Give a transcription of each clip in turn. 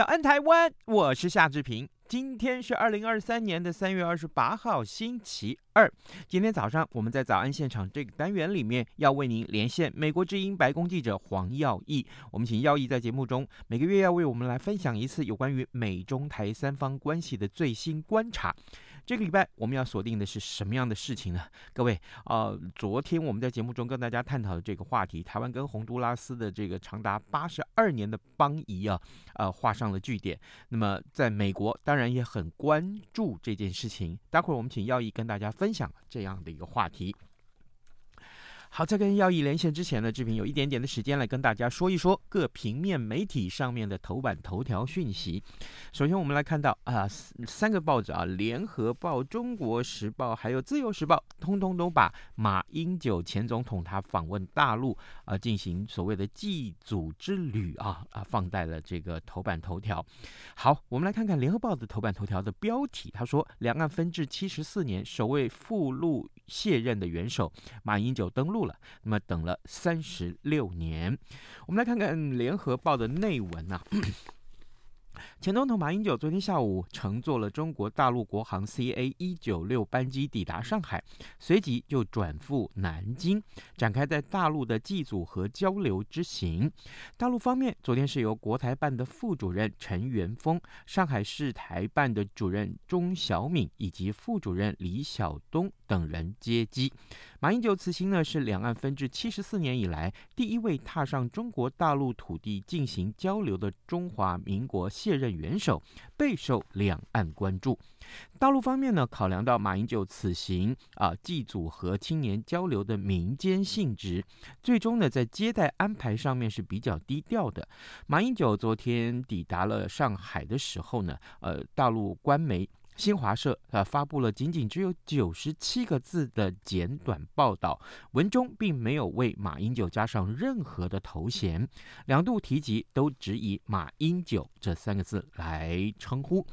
早安台湾，我是夏志平。今天是二零二三年的三月二十八号，星期二。今天早上我们在早安现场这个单元里面，要为您连线美国之音白宫记者黄耀义。我们请耀义在节目中每个月要为我们来分享一次有关于美中台三方关系的最新观察。这个礼拜我们要锁定的是什么样的事情呢？各位，呃，昨天我们在节目中跟大家探讨的这个话题，台湾跟洪都拉斯的这个长达八十二年的邦谊啊，呃，画上了句点。那么，在美国当然也很关注这件事情。待会儿我们请耀义跟大家分享这样的一个话题。好，在跟耀义连线之前呢，志平有一点点的时间来跟大家说一说各平面媒体上面的头版头条讯息。首先，我们来看到啊，三个报纸啊，《联合报》、《中国时报》还有《自由时报》，通通都把马英九前总统他访问大陆啊，进行所谓的祭祖之旅啊啊，放在了这个头版头条。好，我们来看看《联合报》的头版头条的标题，他说：“两岸分治七十四年，首位赴陆卸任的元首马英九登陆。”了，那么等了三十六年，我们来看看联合报的内文呐、啊。前总统马英九昨天下午乘坐了中国大陆国航 CA 一九六班机抵达上海，随即就转赴南京，展开在大陆的祭祖和交流之行。大陆方面昨天是由国台办的副主任陈元峰、上海市台办的主任钟晓敏以及副主任李晓东等人接机。马英九此行呢是两岸分治七十四年以来第一位踏上中国大陆土地进行交流的中华民国卸任元首，备受两岸关注。大陆方面呢，考量到马英九此行啊祭祖和青年交流的民间性质，最终呢在接待安排上面是比较低调的。马英九昨天抵达了上海的时候呢，呃，大陆官媒。新华社啊发布了仅仅只有九十七个字的简短报道，文中并没有为马英九加上任何的头衔，两度提及都只以马英九这三个字来称呼。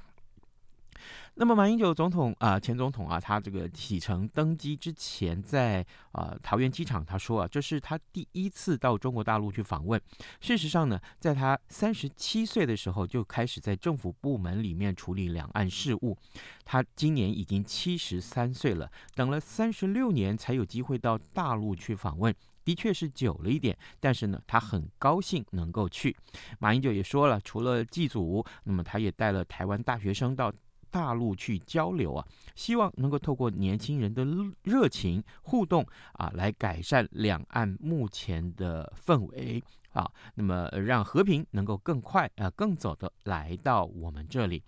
那么马英九总统啊，前总统啊，他这个启程登机之前，在啊桃园机场，他说啊，这是他第一次到中国大陆去访问。事实上呢，在他三十七岁的时候就开始在政府部门里面处理两岸事务。他今年已经七十三岁了，等了三十六年才有机会到大陆去访问，的确是久了一点。但是呢，他很高兴能够去。马英九也说了，除了祭祖，那么他也带了台湾大学生到。大陆去交流啊，希望能够透过年轻人的热情互动啊，来改善两岸目前的氛围啊，那么让和平能够更快啊、更早的来到我们这里。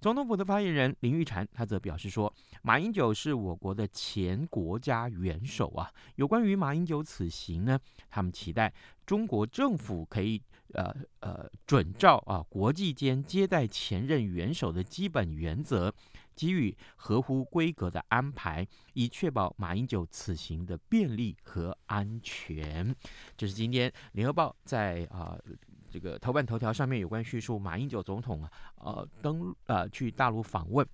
总统府的发言人林玉婵他则表示说，马英九是我国的前国家元首啊，有关于马英九此行呢，他们期待中国政府可以。呃呃，准照啊，国际间接待前任元首的基本原则，给予合乎规格的安排，以确保马英九此行的便利和安全。这是今天联合报在啊这个头版头条上面有关叙述马英九总统啊呃登呃去大陆访问。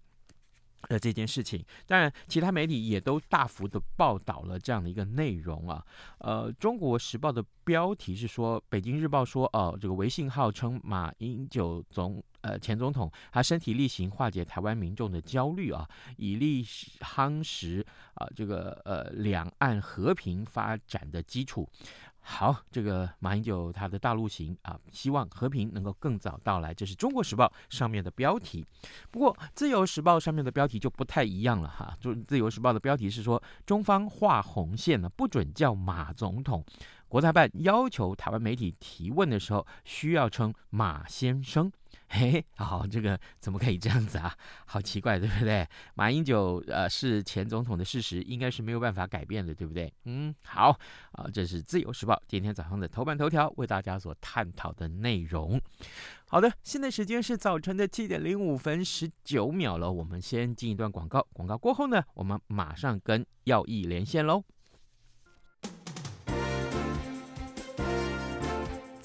的这件事情，当然，其他媒体也都大幅的报道了这样的一个内容啊。呃，《中国时报》的标题是说，《北京日报》说，哦，这个微信号称马英九总呃前总统他身体力行化解台湾民众的焦虑啊，以力夯实啊这个呃两岸和平发展的基础。好，这个马英九他的大陆行啊，希望和平能够更早到来，这是中国时报上面的标题。不过自由时报上面的标题就不太一样了哈，就自由时报的标题是说，中方画红线了，不准叫马总统。国台办要求台湾媒体提问的时候，需要称马先生。嘿，好，这个怎么可以这样子啊？好奇怪，对不对？马英九呃是前总统的事实，应该是没有办法改变的，对不对？嗯，好啊，这是自由时报今天早上的头版头条，为大家所探讨的内容。好的，现在时间是早晨的七点零五分十九秒了，我们先进一段广告，广告过后呢，我们马上跟耀毅连线喽。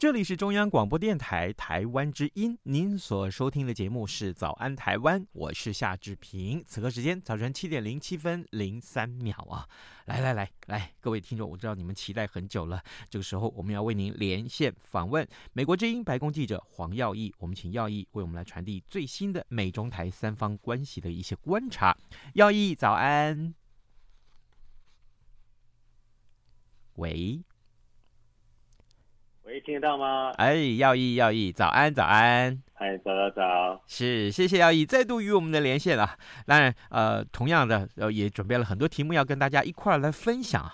这里是中央广播电台台湾之音，您所收听的节目是《早安台湾》，我是夏志平。此刻时间早晨七点零七分零三秒啊！来来来来，各位听众，我知道你们期待很久了。这个时候，我们要为您连线访问美国之音白宫记者黄耀毅，我们请耀毅为我们来传递最新的美中台三方关系的一些观察。耀毅，早安。喂。喂，听得到吗？哎，耀毅，耀毅，早安，早安。嗨，早早早。是，谢谢耀毅再度与我们的连线啊。当然，呃，同样的，呃，也准备了很多题目要跟大家一块儿来分享。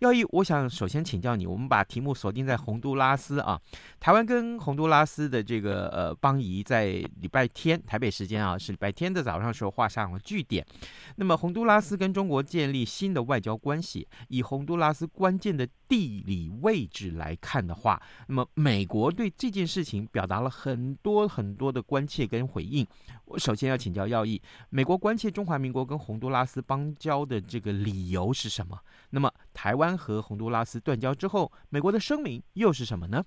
耀毅，我想首先请教你，我们把题目锁定在洪都拉斯啊。台湾跟洪都拉斯的这个呃邦谊，在礼拜天台北时间啊，是礼拜天的早上时候画上了句点。那么，洪都拉斯跟中国建立新的外交关系，以洪都拉斯关键的地理位置来看的话，那么美国对这件事情表达了很多很多的关切跟回应。我首先要请教耀义，美国关切中华民国跟洪都拉斯邦交的这个理由是什么？那么台湾和洪都拉斯断交之后，美国的声明又是什么呢？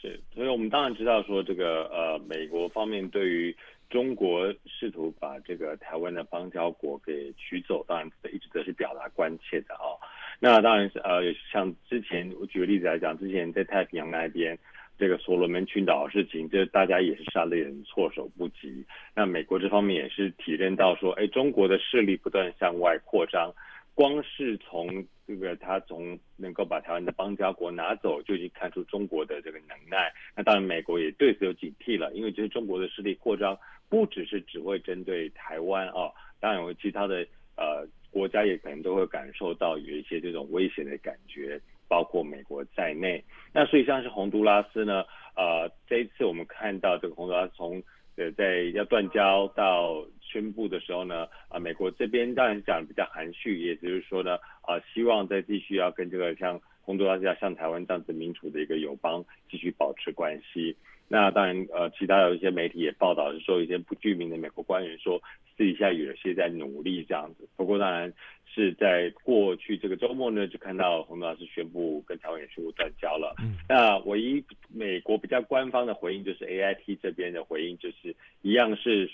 是，所以我们当然知道说，这个呃，美国方面对于中国试图把这个台湾的邦交国给取走，当然一直都是表达关切的啊、哦。那当然是呃，像之前我举个例子来讲，之前在太平洋那边这个所罗门群岛事情，这大家也是杀的人措手不及。那美国这方面也是体认到说，哎，中国的势力不断向外扩张。光是从这个他从能够把台湾的邦交国拿走，就已经看出中国的这个能耐。那当然，美国也对此有警惕了，因为其实中国的势力扩张不只是只会针对台湾啊，当然有其他的呃国家也可能都会感受到有一些这种危险的感觉，包括美国在内。那所以像是洪都拉斯呢，呃，这一次我们看到这个洪都拉斯从呃在要断交到。宣布的时候呢，啊，美国这边当然讲的比较含蓄，也就是说呢，啊，希望再继续要跟这个像洪都拉斯要、像台湾这样子民主的一个友邦继续保持关系。那当然，呃，其他有一些媒体也报道是说，一些不具名的美国官员说，私底下有些在努力这样子。不过当然是在过去这个周末呢，就看到洪都拉斯宣布跟台湾也宣布断交了。嗯。那唯一美国比较官方的回应就是 AIT 这边的回应就是一样是。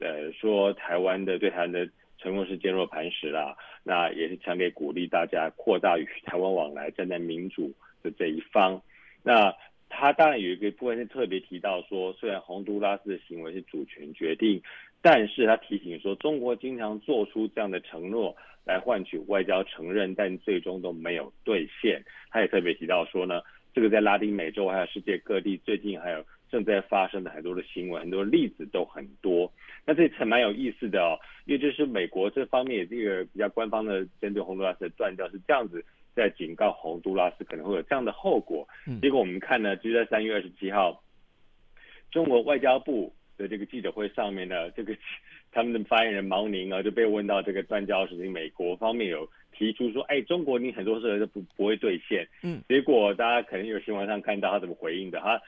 呃，说台湾的对台湾的成功是坚若磐石啦，那也是强烈鼓励大家扩大与台湾往来，站在民主的这一方。那他当然有一个部分是特别提到说，虽然洪都拉斯的行为是主权决定，但是他提醒说，中国经常做出这样的承诺来换取外交承认，但最终都没有兑现。他也特别提到说呢，这个在拉丁美洲还有世界各地最近还有正在发生的很多的新闻，很多例子都很多。那这层蛮有意思的哦，因为就是美国这方面也是一个比较官方的针对洪都拉斯的断交是这样子，在警告洪都拉斯可能会有这样的后果。结果我们看呢，就在三月二十七号，中国外交部的这个记者会上面呢，这个 他们的发言人毛宁啊就被问到这个断交事情，美国方面有提出说，哎，中国你很多事情都不不会兑现。嗯，结果大家可能有新闻上看到他怎么回应的，他。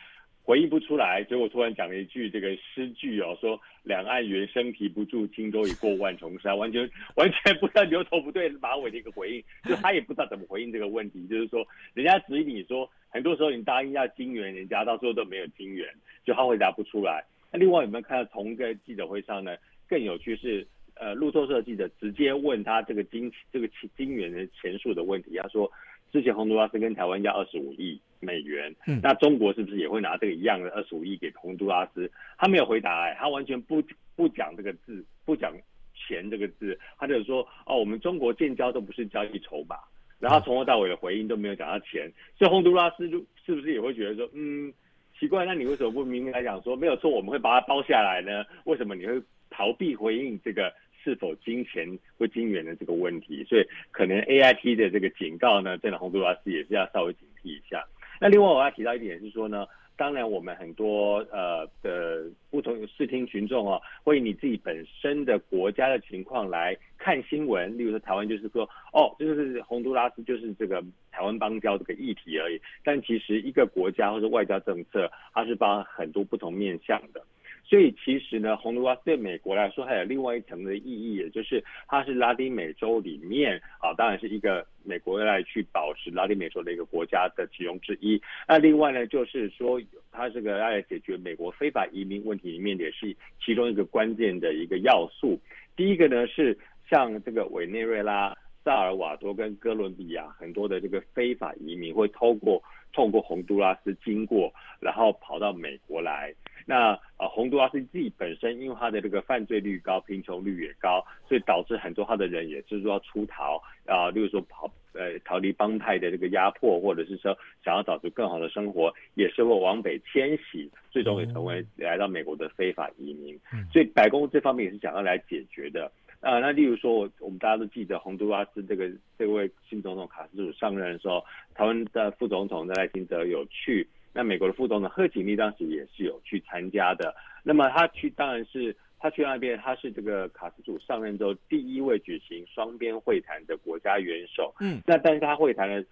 回应不出来，结果突然讲了一句这个诗句哦，说两岸猿声啼不住，轻舟已过万重山，完全完全不知道牛头不对马尾的一个回应，就他也不知道怎么回应这个问题，就是说人家质疑你说，很多时候你答应要金援人家，到最后都没有金援，就他回答不出来。那另外有没有看到同一个记者会上呢？更有趣是，呃，路透社记者直接问他这个金这个金援的钱数的问题，他说。之前洪都拉斯跟台湾要二十五亿美元，嗯，那中国是不是也会拿这个一样的二十五亿给洪都拉斯？他没有回答，哎，他完全不不讲这个字，不讲钱这个字，他就说，哦，我们中国建交都不是交易筹码，然后从头到尾的回应都没有讲到钱，所以洪都拉斯就是不是也会觉得说，嗯，奇怪，那你为什么不明明来讲说没有错，我们会把它包下来呢？为什么你会逃避回应这个？是否金钱或金元的这个问题，所以可能 AIT 的这个警告呢，真的洪都拉斯也是要稍微警惕一下。那另外我要提到一点是说呢，当然我们很多呃的不同视听群众啊，会以你自己本身的国家的情况来看新闻，例如说台湾就是说哦，就是洪都拉斯就是这个台湾邦交这个议题而已。但其实一个国家或者外交政策，它是包含很多不同面向的。所以其实呢，洪都拉斯对美国来说还有另外一层的意义，也就是它是拉丁美洲里面啊，当然是一个美国要来去保持拉丁美洲的一个国家的其中之一。那另外呢，就是说它这个要来解决美国非法移民问题里面也是其中一个关键的一个要素。第一个呢是像这个委内瑞拉、萨尔瓦多跟哥伦比亚很多的这个非法移民会透过透过洪都拉斯经过，然后跑到美国来。那呃，洪都拉斯自己本身，因为他的这个犯罪率高，贫穷率也高，所以导致很多他的人也是说要出逃啊，例如说跑呃逃离帮派的这个压迫，或者是说想要找出更好的生活，也是会往北迁徙，最终也成为来到美国的非法移民。所以白宫这方面也是想要来解决的啊。那例如说，我我们大家都记得洪都拉斯这个这位新总统卡斯楚上任的时候，台湾的副总统赖清德有去。那美国的副总统贺锦丽当时也是有去参加的。那么他去当然是他去那边，他是这个卡斯楚上任之后第一位举行双边会谈的国家元首。嗯，那但是他会谈的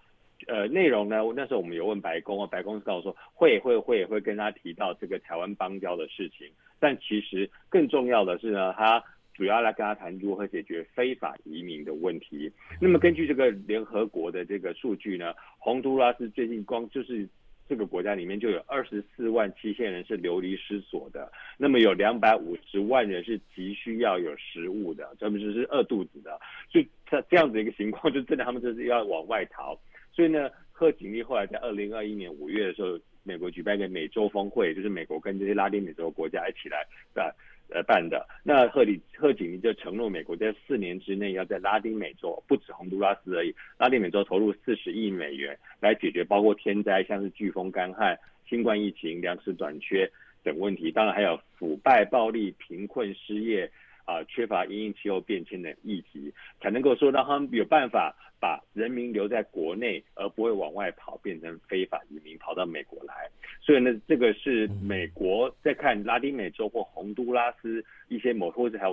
呃内容呢？那时候我们有问白宫啊，白宫是告诉说会会会会跟他提到这个台湾邦交的事情。但其实更重要的是呢，他主要来跟他谈如何解决非法移民的问题。那么根据这个联合国的这个数据呢，洪都拉斯最近光就是。这个国家里面就有二十四万七千人是流离失所的，那么有两百五十万人是急需要有食物的，专门就是饿肚子的，所以这这样子一个情况，就真的他们就是要往外逃。所以呢，贺锦丽后来在二零二一年五月的时候，美国举办一个美洲峰会，就是美国跟这些拉丁美洲国家一起来，对吧？呃，办的那贺里贺锦丽就承诺美国在四年之内要在拉丁美洲，不止洪都拉斯而已，拉丁美洲投入四十亿美元来解决包括天灾，像是飓风、干旱、新冠疫情、粮食短缺等问题，当然还有腐败、暴力、贫困、失业。啊，缺乏因应气候变迁的议题，才能够说让他们有办法把人民留在国内，而不会往外跑，变成非法移民跑到美国来。所以呢，这个是美国在看拉丁美洲或洪都拉斯一些某或者台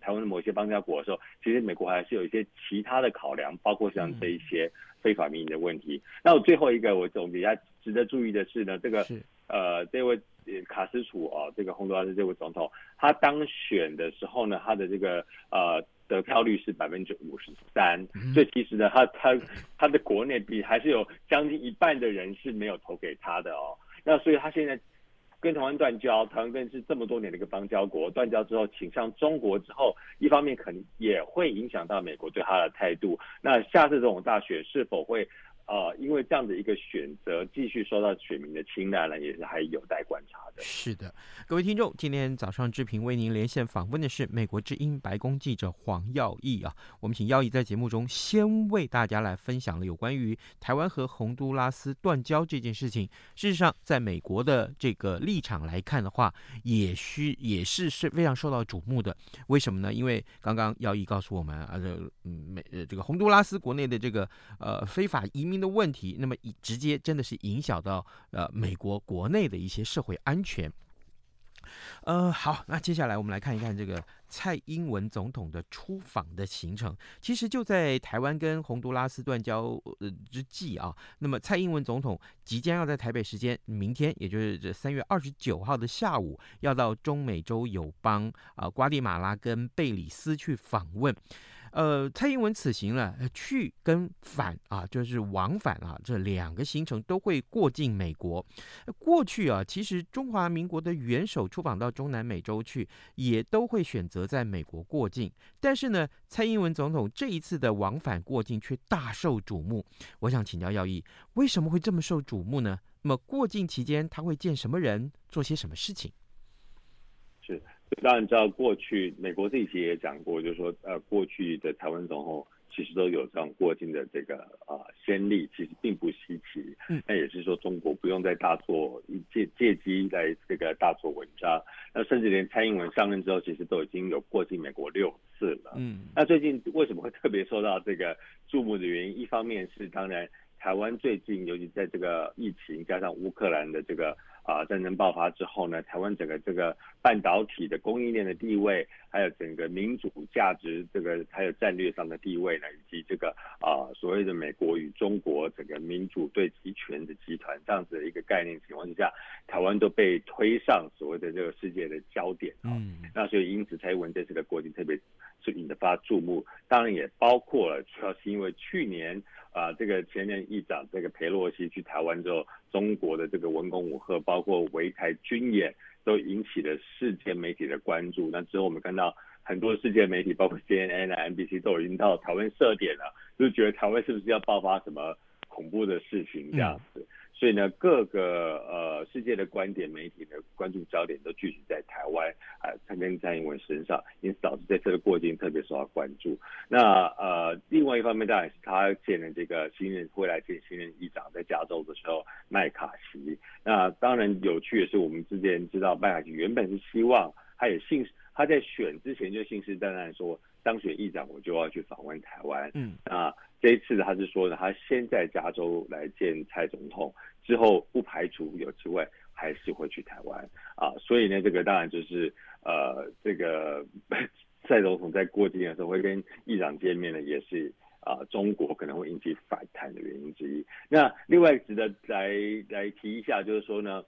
台湾的某些邦交国的时候，其实美国还是有一些其他的考量，包括像这一些非法移民的问题。那我最后一个我总结一下，值得注意的是呢，这个呃这位。卡斯楚啊，这个洪都拉斯这位总统，他当选的时候呢，他的这个呃得票率是百分之五十三，所以其实呢，他他他的国内比还是有将近一半的人是没有投给他的哦。那所以他现在跟台湾断交，台湾更是这么多年的一个邦交国，断交之后倾向中国之后，一方面可能也会影响到美国对他的态度。那下次这种大选是否会？啊、因为这样的一个选择，继续受到选民的青睐呢，也是还有待观察的。是的，各位听众，今天早上志平为您连线访问的是美国之音白宫记者黄耀毅啊。我们请耀毅在节目中先为大家来分享了有关于台湾和洪都拉斯断交这件事情。事实上，在美国的这个立场来看的话，也需也是是非常受到瞩目的。为什么呢？因为刚刚耀毅告诉我们啊，这美呃这个洪都拉斯国内的这个呃非法移民。的问题，那么直接真的是影响到呃美国国内的一些社会安全。呃，好，那接下来我们来看一看这个蔡英文总统的出访的行程。其实就在台湾跟洪都拉斯断交呃之际啊，那么蔡英文总统即将要在台北时间明天，也就是这三月二十九号的下午，要到中美洲友邦啊瓜地马拉跟贝里斯去访问。呃，蔡英文此行呢，去跟返啊，就是往返啊，这两个行程都会过境美国。过去啊，其实中华民国的元首出访到中南美洲去，也都会选择在美国过境。但是呢，蔡英文总统这一次的往返过境却大受瞩目。我想请教耀毅，为什么会这么受瞩目呢？那么过境期间他会见什么人，做些什么事情？是。当然知道，过去美国自己也讲过，就是说，呃，过去的台湾总统其实都有这样过境的这个啊、呃、先例，其实并不稀奇。嗯，那也是说，中国不用再大做借借机来这个大做文章。那甚至连蔡英文上任之后，其实都已经有过境美国六次了。嗯，那最近为什么会特别受到这个注目的原因，一方面是当然台湾最近，尤其在这个疫情加上乌克兰的这个。啊，战争爆发之后呢，台湾整个这个半导体的供应链的地位，还有整个民主价值这个还有战略上的地位呢，以及这个啊所谓的美国与中国整个民主对集权的集团这样子的一个概念情况之下，台湾都被推上所谓的这个世界的焦点啊。嗯。那所以因此蔡英文这次的过境特别是引发注目，当然也包括了主要是因为去年。啊，这个前任议长这个裴洛西去台湾之后，中国的这个文攻武吓，包括围台军演，都引起了世界媒体的关注。那之后我们看到很多世界媒体，包括 CNN 啊、NBC 都已经到台湾设点了，就觉得台湾是不是要爆发什么恐怖的事情这样子。嗯所以呢，各个呃世界的观点、媒体的关注焦点都聚集在台湾啊，蔡跟蔡英文身上，因此导致这次的过境特别受到关注。那呃，另外一方面当然是他见了这个新任，会来见新任议长，在加州的时候，麦卡锡。那当然有趣的是，我们之前知道麦卡锡原本是希望，他也信他在选之前就信誓旦旦说，当选议长我就要去访问台湾。嗯，啊。这一次他是说呢，他先在加州来见蔡总统，之后不排除有机会还是会去台湾啊。所以呢，这个当然就是呃，这个 蔡总统在过境的时候会跟议长见面呢，也是啊，中国可能会引起反弹的原因之一。那另外值得来来提一下，就是说呢，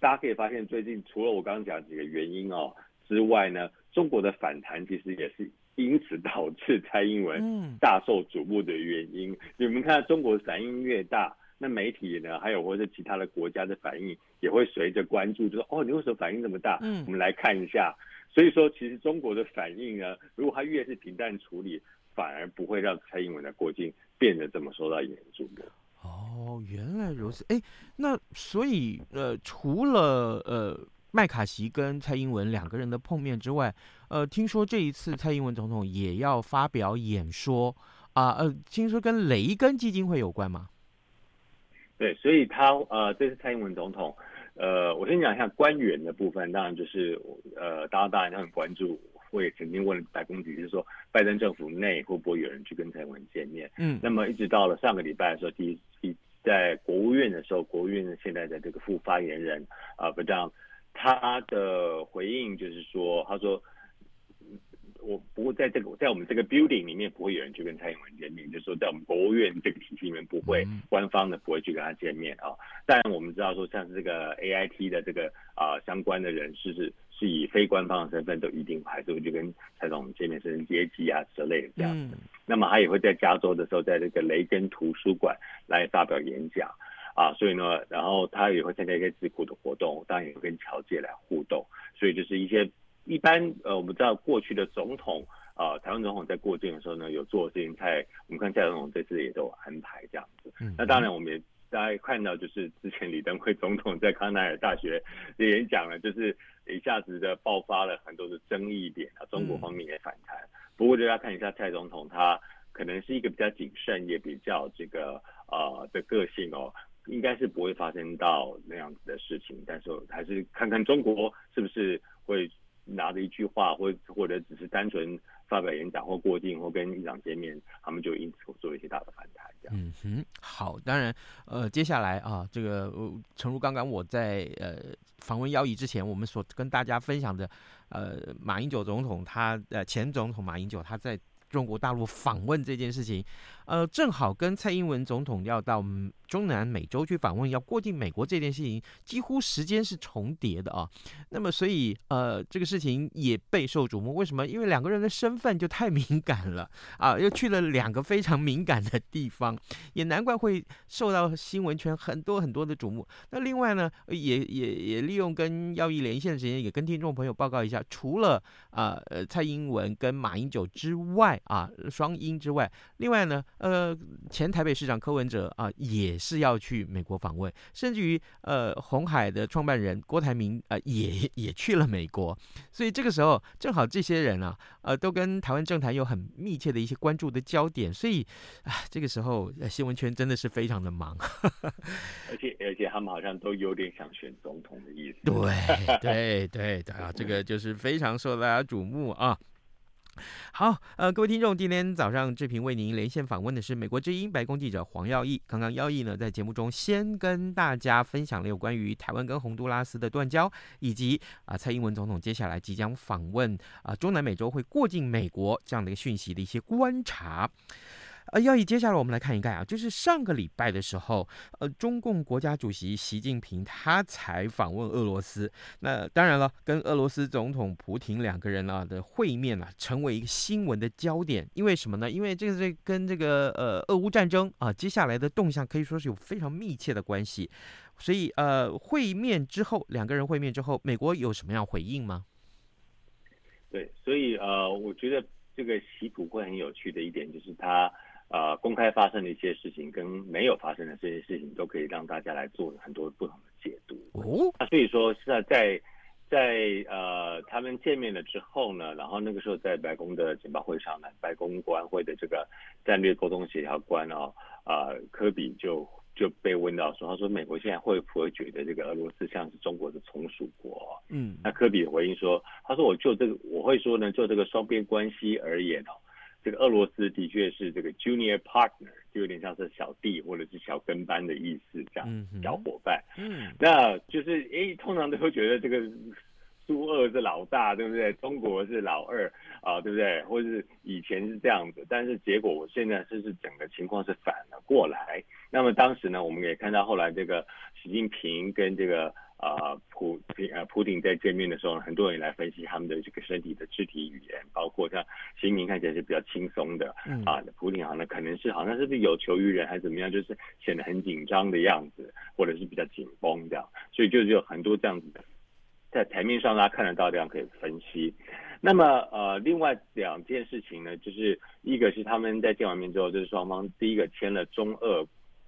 大家可以发现最近除了我刚刚讲几个原因哦之外呢，中国的反弹其实也是。因此导致蔡英文大受瞩目的原因，你们看中国反应越大，那媒体呢，还有或者其他的国家的反应也会随着关注，就说哦，你为什么反应这么大？嗯，我们来看一下。所以说，其实中国的反应呢，如果他越是平淡处理，反而不会让蔡英文的过境变得这么受到严重的。哦，原来如此。哎，那所以呃，除了呃。麦卡锡跟蔡英文两个人的碰面之外，呃，听说这一次蔡英文总统也要发表演说啊，呃，听说跟雷根基金会有关吗？对，所以他呃，这次蔡英文总统，呃，我先讲一下官员的部分，当然就是呃，大家当然都很关注，我也曾经问白宫局，就是说拜登政府内会不会有人去跟蔡英文见面？嗯，那么一直到了上个礼拜的时候，第一第在国务院的时候，国务院现在的这个副发言人啊，不让。他的回应就是说，他说，我不会在这个在我们这个 building 里面不会有人去跟蔡英文见面，就是说在我们国务院这个体系里面不会官方的不会去跟他见面啊。当然我们知道说，像是这个 AIT 的这个啊、呃、相关的人士是是以非官方的身份，都一定还是会去跟蔡总见面，甚至接机啊之类的这样子。那么他也会在加州的时候，在这个雷根图书馆来发表演讲。啊，所以呢，然后他也会参加一些智库的活动，当然也会跟侨界来互动，所以就是一些一般呃，我们知道过去的总统呃台湾总统在过境的时候呢，有做的事情，蔡我们看蔡总统这次也都有安排这样子。嗯、那当然，我们也大家看到，就是之前李登辉总统在康奈尔大学的演讲了，就是一下子的爆发了很多的争议点啊，中国方面也反弹。嗯、不过，大家看一下蔡总统，他可能是一个比较谨慎，也比较这个呃的个性哦。应该是不会发生到那样子的事情，但是还是看看中国是不是会拿着一句话，或或者只是单纯发表演讲或过境或跟议长见面，他们就因此做一些大的反弹。这样。嗯哼，好，当然，呃，接下来啊，这个诚如刚刚我在呃访问邀仪之前，我们所跟大家分享的，呃，马英九总统他呃前总统马英九他在中国大陆访问这件事情，呃，正好跟蔡英文总统要到。中南美洲去访问，要过境美国这件事情，几乎时间是重叠的啊。那么，所以呃，这个事情也备受瞩目。为什么？因为两个人的身份就太 敏感了啊，又去了两个非常敏感的地方，也难怪会受到新闻圈很多很多的瞩目。那另外呢，也也也利用跟邀仪连线的时间，也跟听众朋友报告一下，除了啊蔡英文跟马英九之外啊双英之外，另外呢呃前台北市长柯文哲啊也。是要去美国访问，甚至于呃，红海的创办人郭台铭呃也 也去了美国，所以这个时候正好这些人啊呃都跟台湾政坛有很密切的一些关注的焦点，所以啊这个时候新闻圈真的是非常的忙，而且而且他们好像都有点想选总统的意思，对对对对啊，这个就是非常受大家瞩目啊。好，呃，各位听众，今天早上志平为您连线访问的是美国之音白宫记者黄耀毅。刚刚耀毅呢在节目中先跟大家分享了有关于台湾跟洪都拉斯的断交，以及啊蔡英文总统接下来即将访问啊中南美洲会过境美国这样的一个讯息的一些观察。呃，要以接下来我们来看一看啊，就是上个礼拜的时候，呃，中共国家主席习近平他才访问俄罗斯。那当然了，跟俄罗斯总统普廷两个人啊的会面啊，成为一个新闻的焦点。因为什么呢？因为这个这跟这个呃俄乌战争啊，接下来的动向可以说是有非常密切的关系。所以呃，会面之后，两个人会面之后，美国有什么样回应吗？对，所以呃，我觉得这个习普会很有趣的一点就是他。呃，公开发生的一些事情跟没有发生的这些事情，都可以让大家来做很多不同的解读。哦，那所以说是在在在呃他们见面了之后呢，然后那个时候在白宫的简报会上呢，白宫国安会的这个战略沟通协调官哦，呃科比就就被问到说，他说美国现在会不会觉得这个俄罗斯像是中国的从属国？嗯，那科比回应说，他说我就这个我会说呢，就这个双边关系而言哦。这个俄罗斯的确是这个 junior partner，就有点像是小弟或者是小跟班的意思，这样小伙伴。嗯，那就是诶，通常都会觉得这个苏俄是老大，对不对？中国是老二啊，对不对？或者是以前是这样子，但是结果我现在就是整个情况是反了过来。那么当时呢，我们也看到后来这个习近平跟这个。啊，普呃普丁在见面的时候，很多人来分析他们的这个身体的肢体语言，包括像习近平看起来是比较轻松的，嗯、啊，普丁好像可能是好像是不是有求于人还是怎么样，就是显得很紧张的样子，或者是比较紧绷这样，所以就有很多这样子的，在台面上大家看得到这样可以分析。那么呃，另外两件事情呢，就是一个是他们在见完面之后，就是双方第一个签了中俄。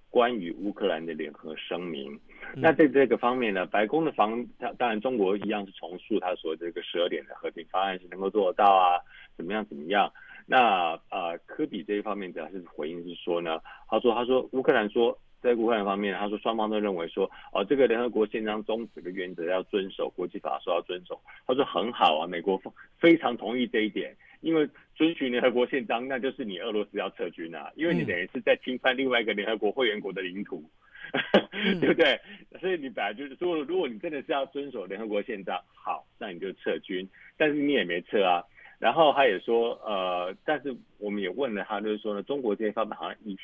关于乌克兰的联合声明，那在这个方面呢，白宫的防，当然中国一样是重述他说这个十二点的和平方案是能够做得到啊，怎么样怎么样？那呃，科比这一方面主要是回应是说呢，他说他说乌克兰说在乌克兰方面，他说双方都认为说哦，这个联合国宪章宗旨的原则要遵守，国际法说要遵守，他说很好啊，美国非常同意这一点。因为遵循联合国宪章，那就是你俄罗斯要撤军啊，因为你等于是在侵犯另外一个联合国会员国的领土，嗯、对不对？所以你本来就是说，如果你真的是要遵守联合国宪章，好，那你就撤军，但是你也没撤啊。然后他也说，呃，但是我们也问了他，就是说呢，中国这一方面好像一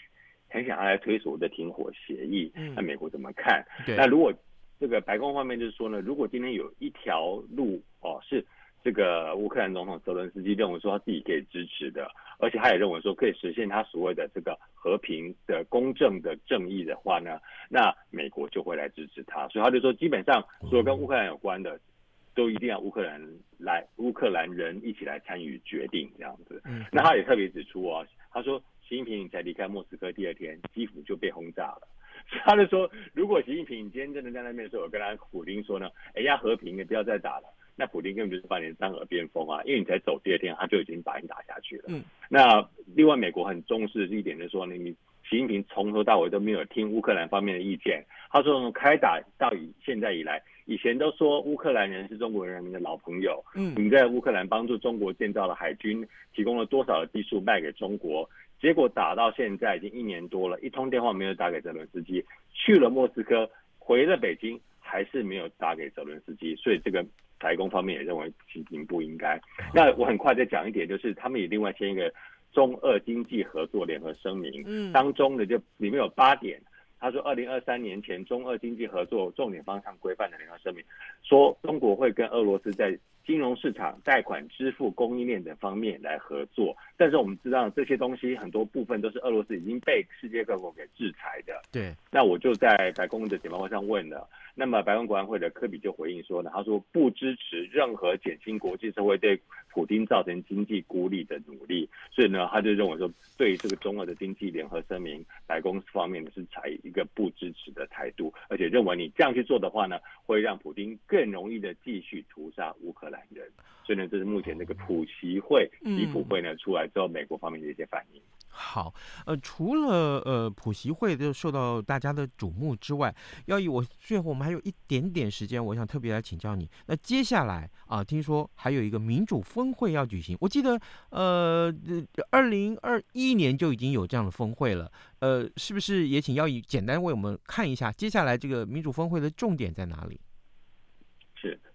很想要来推所谓的停火协议，那美国怎么看？嗯、那如果这个白宫方面就是说呢，如果今天有一条路哦是。这个乌克兰总统泽伦斯基认为说他自己可以支持的，而且他也认为说可以实现他所谓的这个和平的公正的正义的话呢，那美国就会来支持他。所以他就说，基本上所有跟乌克兰有关的，都一定要乌克兰来乌克兰人一起来参与决定这样子。嗯，那他也特别指出啊，他说习近平才离开莫斯科第二天，基辅就被轰炸了。他就说，如果习近平今天真的在那边的时候，我跟他普丁说呢，哎呀，和平，你不要再打了。那普丁根本就是把你当耳边风啊，因为你才走第二天，他就已经把你打下去了。嗯，那另外美国很重视的一点就是说，你你习近平从头到尾都没有听乌克兰方面的意见。他说从开打到以现在以来，以前都说乌克兰人是中国人民的老朋友。嗯，你在乌克兰帮助中国建造了海军，提供了多少的技术卖给中国？结果打到现在已经一年多了，一通电话没有打给泽伦斯基，去了莫斯科，回了北京，还是没有打给泽伦斯基，所以这个白宫方面也认为习近平不应该。那我很快再讲一点，就是他们也另外签一个中俄经济合作联合声明，嗯，当中的就里面有八点，他说二零二三年前中俄经济合作重点方向规范的联合声明，说中国会跟俄罗斯在金融市场、贷款、支付、供应链等方面来合作，但是我们知道这些东西很多部分都是俄罗斯已经被世界各国给制裁的。对，那我就在白宫的简报会上问了，那么白宫国安会的科比就回应说呢，他说不支持任何减轻国际社会对普丁造成经济孤立的努力，所以呢，他就认为说，对这个中俄的经济联合声明，白宫方面呢是采一个不支持的态度，而且认为你这样去做的话呢，会让普丁更容易的继续屠杀乌克兰。人，所以呢，这是目前这个普习会、习普会呢出来之后，美国方面的一些反应。好，呃，除了呃普习会就受到大家的瞩目之外，要以我最后我们还有一点点时间，我想特别来请教你。那接下来啊，听说还有一个民主峰峰会要举行，我记得呃，二零二一年就已经有这样的峰会了。呃，是不是也请要以简单为我们看一下接下来这个民主峰会的重点在哪里？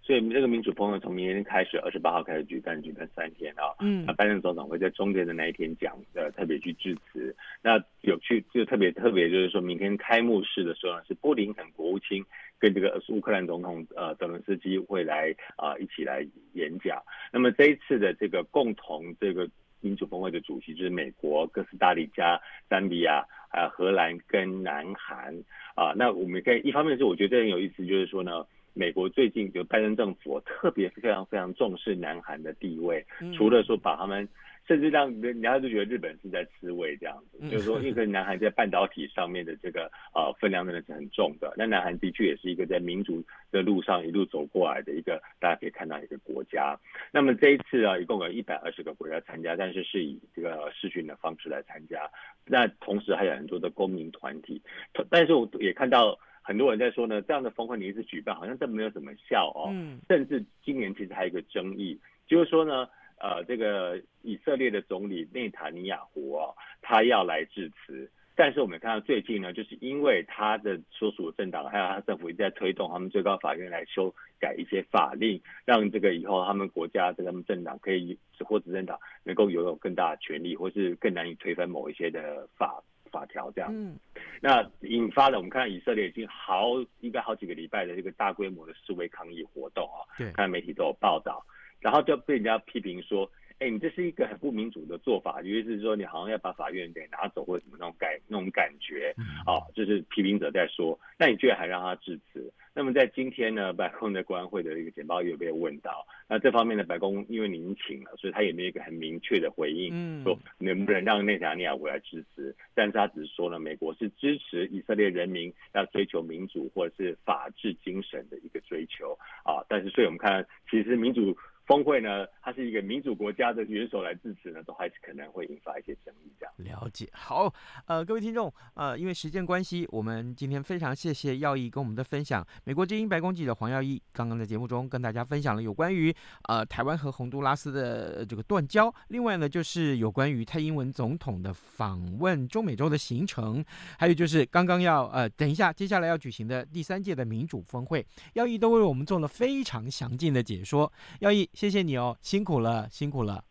是。所以这个民主峰会从明天开始，二十八号开始举办，举办三天啊。嗯。那拜登总统会在中间的那一天讲，呃，特别去致辞。那有趣就特别特别，就是说明天开幕式的时候呢，是布林肯国务卿跟这个乌克兰总统呃泽伦斯基会来啊、呃、一起来演讲。那么这一次的这个共同这个民主峰会的主席就是美国、哥斯达黎加、赞比亚、还有荷兰跟南韩啊、呃。那我们可以一方面是我觉得很有意思，就是说呢。美国最近就拜登政府特别非常非常重视南韩的地位，除了说把他们，甚至让人家就觉得日本是在吃味这样子，就是说，因为南韩在半导体上面的这个呃分量真的是很重的。那南韩的确也是一个在民主的路上一路走过来的一个大家可以看到一个国家。那么这一次啊，一共有一百二十个国家参加，但是是以这个视讯的方式来参加。那同时还有很多的公民团体，但是我也看到。很多人在说呢，这样的峰会你一直举办，好像这没有什么效哦。嗯。甚至今年其实还有一个争议，就是说呢，呃，这个以色列的总理内塔尼亚胡哦，他要来致辞，但是我们看到最近呢，就是因为他的所属政党还有他政府一直在推动他们最高法院来修改一些法令，让这个以后他们国家这个政党可以或执政党能够拥有更大的权利，或是更难以推翻某一些的法。法条这样，嗯，那引发了我们看到以色列已经好应该好几个礼拜的这个大规模的示威抗议活动啊，对，看媒体都有报道，然后就被人家批评说，哎，你这是一个很不民主的做法，尤其是说你好像要把法院给拿走或者什么那种感那种感觉，啊，就是批评者在说，那你居然还让他致辞。那么在今天呢，白宫的国安会的一个简报也有被问到，那这方面的白宫因为您请了，所以他也没有一个很明确的回应，嗯，说能不能让内塔尼亚胡来支持，但是他只是说了，美国是支持以色列人民要追求民主或者是法治精神的一个追求啊，但是所以我们看，其实民主。峰会呢，它是一个民主国家的元首来致辞呢，都还是可能会引发一些争议。这样了解好，呃，各位听众，呃，因为时间关系，我们今天非常谢谢耀毅跟我们的分享。美国之音白宫记者黄耀毅刚刚在节目中跟大家分享了有关于呃台湾和洪都拉斯的这个断交，另外呢就是有关于蔡英文总统的访问中美洲的行程，还有就是刚刚要呃等一下接下来要举行的第三届的民主峰会，耀毅都为我们做了非常详尽的解说。耀毅。谢谢你哦，辛苦了，辛苦了。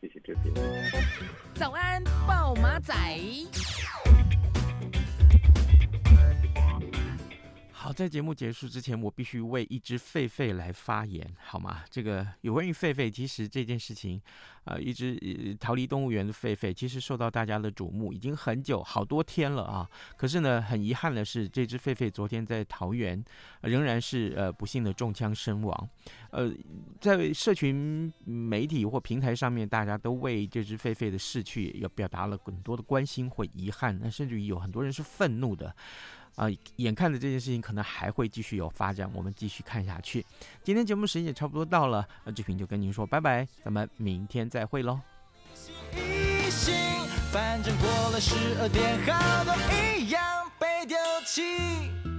谢谢这边。早安，暴马仔。在节目结束之前，我必须为一只狒狒来发言，好吗？这个有关于狒狒，其实这件事情，呃，一只逃离动物园的狒狒，其实受到大家的瞩目已经很久，好多天了啊。可是呢，很遗憾的是，这只狒狒昨天在桃园，仍然是呃不幸的中枪身亡。呃，在社群媒体或平台上面，大家都为这只狒狒的逝去，也表达了很多的关心或遗憾，那甚至于有很多人是愤怒的。啊，眼看着这件事情可能还会继续有发展，我们继续看下去。今天节目时间也差不多到了，那志平就跟您说拜拜，咱们明天再会喽。反正过了十二点，好多一样被丢弃。